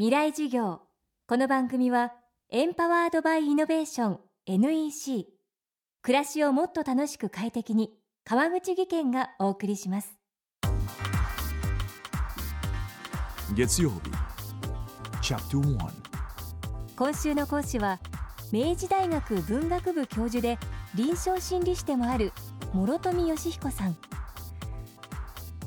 未来授業。この番組はエンパワードバイイノベーション NEC 暮らしをもっと楽しく快適に川口義賢がお送りします。月曜日チャプター1今週の講師は明治大学文学部教授で臨床心理士でもある諸富義彦さん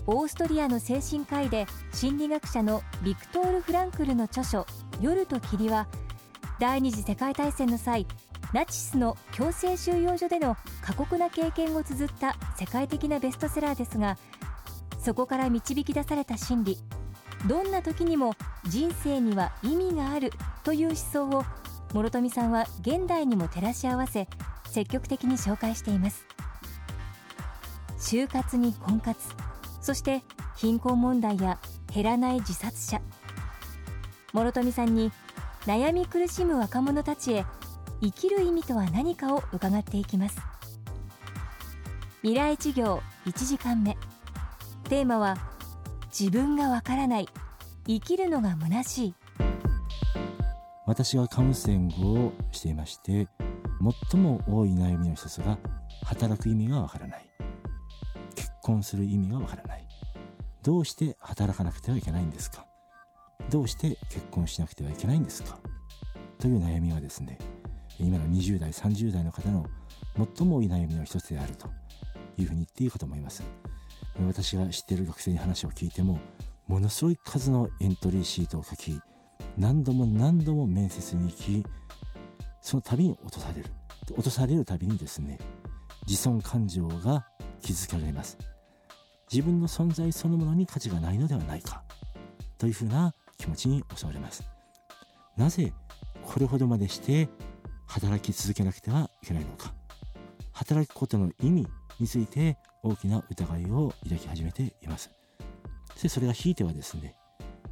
オーストリアの精神科医で心理学者のビクトール・フランクルの著書「夜と霧」は第二次世界大戦の際ナチスの強制収容所での過酷な経験を綴った世界的なベストセラーですがそこから導き出された心理どんな時にも人生には意味があるという思想を諸富さんは現代にも照らし合わせ積極的に紹介しています。就活に婚活。そして貧困問題や減らない自殺者。諸富さんに悩み苦しむ若者たちへ生きる意味とは何かを伺っていきます。未来授業1時間目。テーマは自分がわからない。生きるのが虚しい。私はカウンセリングをしていまして最も多い悩みの一つが働く意味がわからない。結婚する意味がわからない。どうして働かなくてはいけないんですか？どうして結婚しなくてはいけないんですか？という悩みはですね今の20代30代の方の最も多い悩みの一つであるというふうに言っていいかと思います。私が知っている学生に話を聞いてもものすごい数のエントリーシートを書き何度も何度も面接に行きその度に落とされる。落とされるたびにですね自尊感情が築かれます。自分の存在そのものに価値がないのではないかというふうな気持ちに襲われます。なぜこれほどまでして働き続けなくてはいけないのか。働くことの意味について大きな疑いを抱き始めています。そしてそれがひいてはですね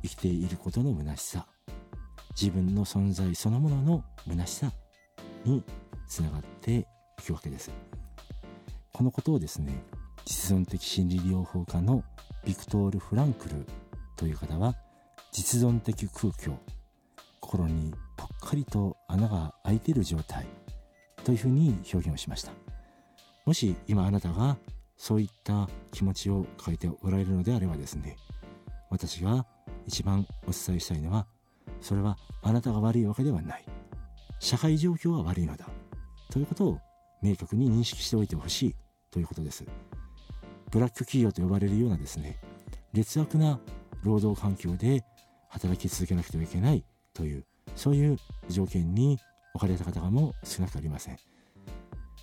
生きていることの虚しさ自分の存在そのものの虚しさにつながっていくわけです。このことをですね実存的心理療法家のビクトール・フランクルという方は実存的空虚心にぽっかりと穴が開いている状態というふうに表現をしました。もし今あなたがそういった気持ちを書いておられるのであればですね私が一番お伝えしたいのはそれはあなたが悪いわけではない。社会状況が悪いのだ。ということを明確に認識しておいてほしいということです。ブラック企業と呼ばれるようなですね劣悪な労働環境で働き続けなくてはいけないというそういう条件に置かれた方がも少なくありません。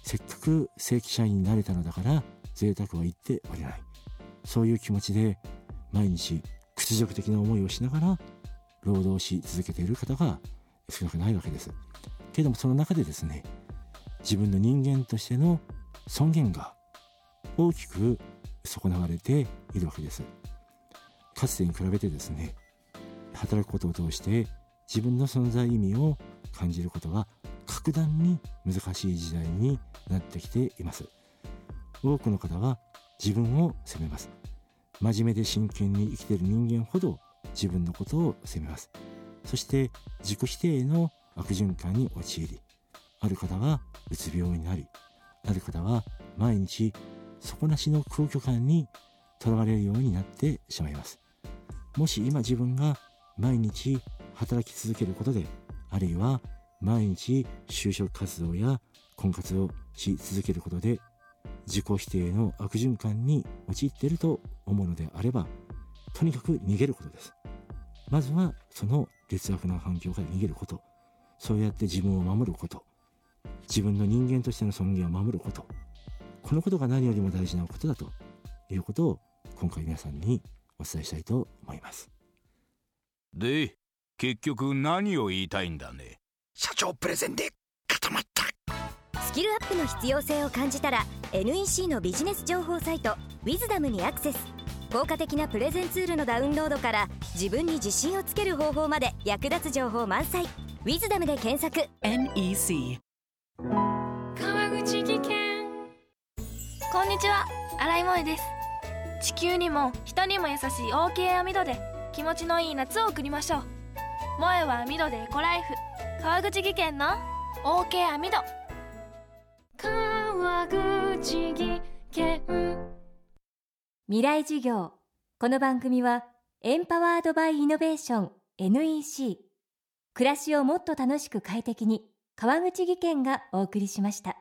せっかく正規社員になれたのだから贅沢は言っておれない。そういう気持ちで毎日屈辱的な思いをしながら労働し続けている方が少なくないわけです。けれどもその中でですね自分の人間としての尊厳が大きく損なわれているわけです。かつてに比べてですね働くことを通して自分の存在意味を感じることが格段に難しい時代になってきています。多くの方は自分を責めます。真面目で真剣に生きている人間ほど自分のことを責めます。そして自己否定の悪循環に陥りある方はうつ病になりある方は毎日底なしの空虚感にとらわれるようになってしまいます。もし今自分が毎日働き続けることであるいは毎日就職活動や婚活をし続けることで自己否定の悪循環に陥っていると思うのであればとにかく逃げることです。まずはその劣悪な環境から逃げること。そうやって自分を守ること。自分の人間としての尊厳を守ること。このことが何よりも大事なことだということを今回皆さんにお伝えしたいと思います。で結局何を言いたいんだね？社長プレゼンで固まった。スキルアップの必要性を感じたら NEC のビジネス情報サイト「ウィズダムにアクセス。効果的なプレゼンツールのダウンロードから自分に自信をつける方法まで役立つ情報満載「ウィズダムで検索。NEC こんにちは。新井萌です。地球にも人にも優しい OK 網戸で気持ちのいい夏を送りましょう。萌えは網戸でエコライフ。川口技研の OK 網戸川口技研。未来授業。この番組はエンパワードバイイノベーション NEC 暮らしをもっと楽しく快適に川口技研がお送りしました。